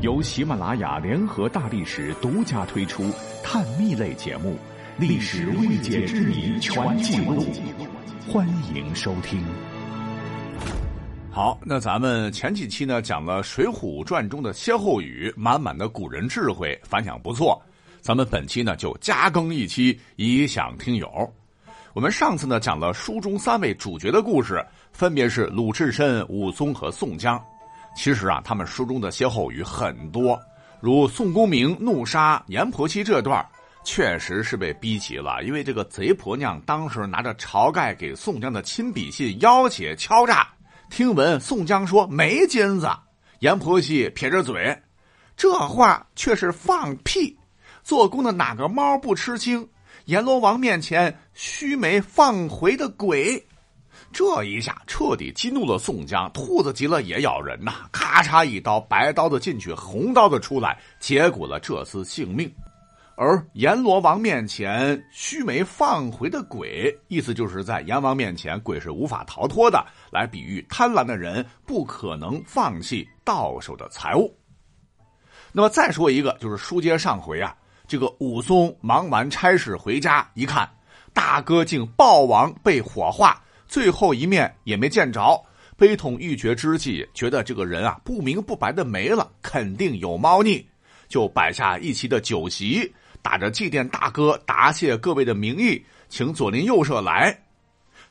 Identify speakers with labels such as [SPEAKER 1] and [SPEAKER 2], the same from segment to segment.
[SPEAKER 1] 由喜马拉雅联合大历史独家推出探秘类节目《历史未解之谜全记录》，欢迎收听。
[SPEAKER 2] 好，那咱们前几期呢讲了《水浒传》中的歇后语，满满的古人智慧，反响不错。咱们本期呢就加更一期，以享听友。我们上次呢讲了书中三位主角的故事，分别是鲁智深、武松和宋江。其实啊，他们书中的歇后语很多，如宋公明怒杀阎婆惜这段，确实是被逼急了。因为这个贼婆娘当时拿着晁盖给宋江的亲笔信要挟敲诈。听闻宋江说没金子，阎婆惜撇着嘴，这话却是放屁。做工的哪个猫不吃惊？阎罗王面前须眉放回的鬼，这一下彻底激怒了宋江。兔子急了也咬人呐！咔嚓一刀，白刀子进去，红刀子出来，结果了这厮性命。而阎罗王面前须眉放回的鬼，意思就是在阎王面前，鬼是无法逃脱的，来比喻贪婪的人不可能放弃到手的财物。那么再说一个，就是书接上回啊，这个武松忙完差事回家一看，大哥竟暴亡被火化，最后一面也没见着，悲痛欲绝之际，觉得这个人啊不明不白的没了，肯定有猫腻，就摆下一席的酒席。打着祭奠大哥、答谢各位的名义，请左邻右舍来。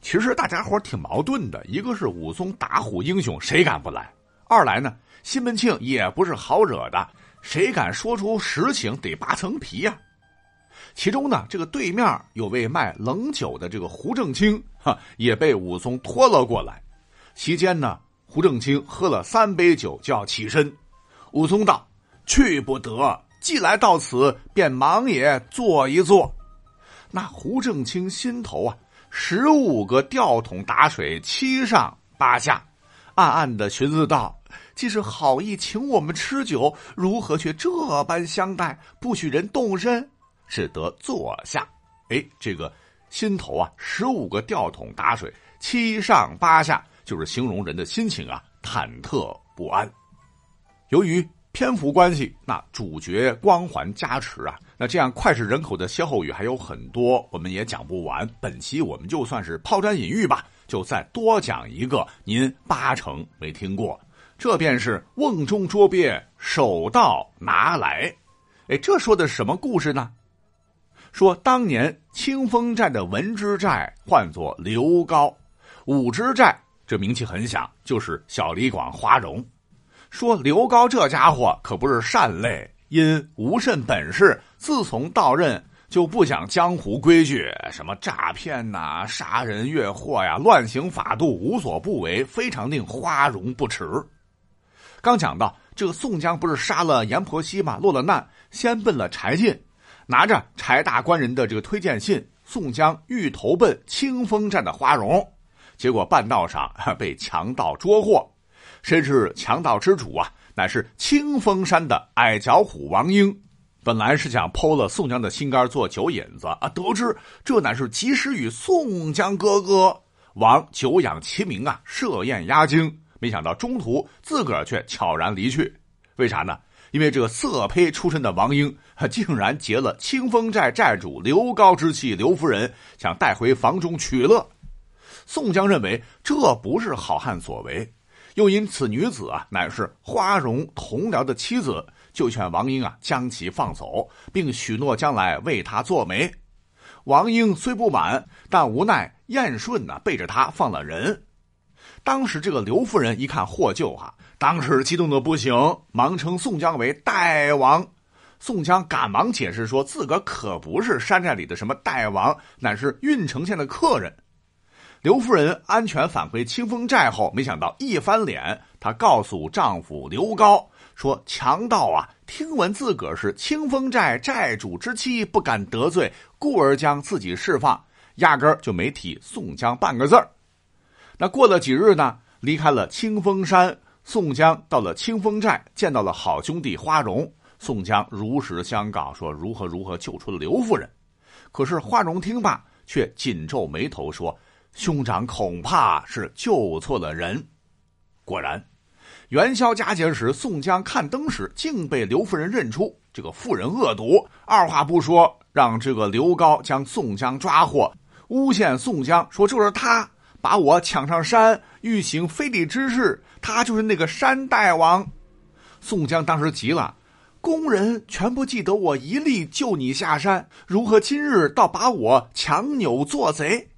[SPEAKER 2] 其实大家伙挺矛盾的，一个是武松打虎英雄，谁敢不来？二来呢，西门庆也不是好惹的，谁敢说出实情得扒层皮呀？其中呢，这个对面有位卖冷酒的这个胡正清，哈，也被武松拖了过来。席间呢，胡正清喝了三杯酒就要起身，武松道：“去不得。”既来到此，便忙也坐一坐。那胡正清心头啊，十五个吊桶打水，七上八下，暗暗的寻思道：“既是好意请我们吃酒，如何却这般相待，不许人动身？”只得坐下。哎，这个心头啊，十五个吊桶打水，七上八下，就是形容人的心情啊，忐忑不安。由于。篇幅关系，那主角光环加持啊，那这样脍炙人口的歇后语还有很多，我们也讲不完。本期我们就算是抛砖引玉吧，就再多讲一个，您八成没听过。这便是瓮中捉鳖，手到拿来。哎，这说的什么故事呢？说当年清风寨的文之寨唤作刘高，武之寨这名气很响，就是小李广花荣。说刘高这家伙可不是善类，因无甚本事，自从到任就不讲江湖规矩，什么诈骗呐、杀人越货呀、乱行法度，无所不为，非常令花荣不齿。刚讲到这个宋江不是杀了阎婆惜吗？落了难，先奔了柴进，拿着柴大官人的这个推荐信，宋江欲投奔清风寨的花荣，结果半道上被强盗捉获。谁知强盗之主啊，乃是清风山的矮脚虎王英。本来是想剖了宋江的心肝做酒引子啊，得知这乃是及时雨宋江哥哥王久仰其名啊，设宴压惊。没想到中途自个儿却悄然离去，为啥呢？因为这个色胚出身的王英，竟然劫了清风寨寨主刘高之妻刘夫人，想带回房中取乐。宋江认为这不是好汉所为。又因此女子啊乃是花荣同僚的妻子，就劝王英啊将其放走，并许诺将来为他做媒。王英虽不满，但无奈燕顺呢背着他放了人。当时这个刘夫人一看获救哈，当时激动的不行，忙称宋江为大王。宋江赶忙解释说，自个可不是山寨里的什么大王，乃是郓城县的客人。刘夫人安全返回清风寨后，没想到一翻脸，她告诉丈夫刘高说：“强盗啊，听闻自个儿是清风寨寨主之妻，不敢得罪，故而将自己释放，压根儿就没提宋江半个字儿。”那过了几日呢，离开了清风山，宋江到了清风寨，见到了好兄弟花荣。宋江如实相告说如何如何救出了刘夫人，可是花荣听罢，却紧皱眉头说。兄长恐怕是救错了人。果然，元宵佳节时，宋江看灯时，竟被刘夫人认出。这个妇人恶毒，二话不说，让这个刘高将宋江抓获，诬陷宋江说就是他把我抢上山，欲行非礼之事，他就是那个山大王。宋江当时急了，工人全不记得我一力救你下山，如何今日倒把我强扭做贼？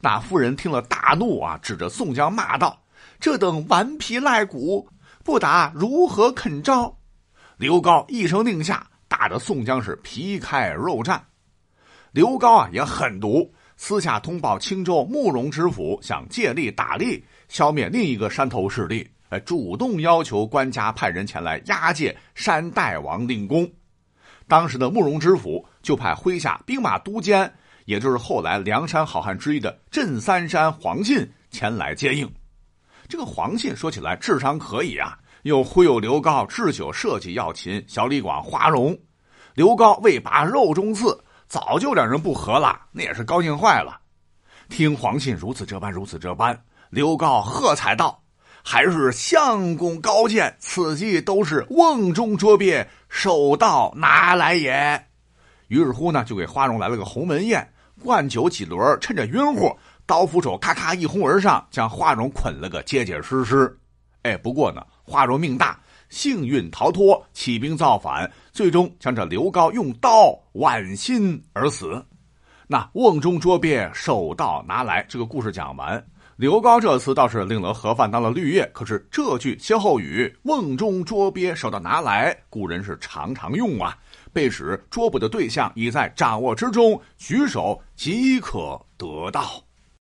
[SPEAKER 2] 那妇人听了大怒啊，指着宋江骂道。这等顽皮赖骨，不打如何肯招？刘高一声令下，打得宋江是皮开肉绽。刘高啊也狠毒，私下通报青州慕容知府，想借力打力，消灭另一个山头势力。哎，主动要求官家派人前来押解山大王令公。当时的慕容知府就派麾下兵马都监，也就是后来梁山好汉之一的镇三山黄信前来接应。这个黄信说起来智商可以啊，又忽悠刘高置酒设计要擒小李广、花荣。刘高为拔肉中刺，早就两人不和了，那也是高兴坏了。听黄信如此这般，如此这般，刘高喝彩道：“还是相公高见，此计都是瓮中捉鳖，手到拿来也。”于是乎呢，就给花荣来了个鸿门宴，灌酒几轮，趁着晕乎。刀斧手咔咔一哄而上，将花荣捆了个结结实实。哎，不过呢，花荣命大，幸运逃脱，起兵造反，最终将这刘高用刀剜心而死。那瓮中捉鳖，手到拿来，这个故事讲完，刘高这次倒是领了盒饭当了绿叶。可是这句歇后语“瓮中捉鳖，手到拿来”，古人是常常用啊，被指捉捕的对象已在掌握之中，举手即可得到。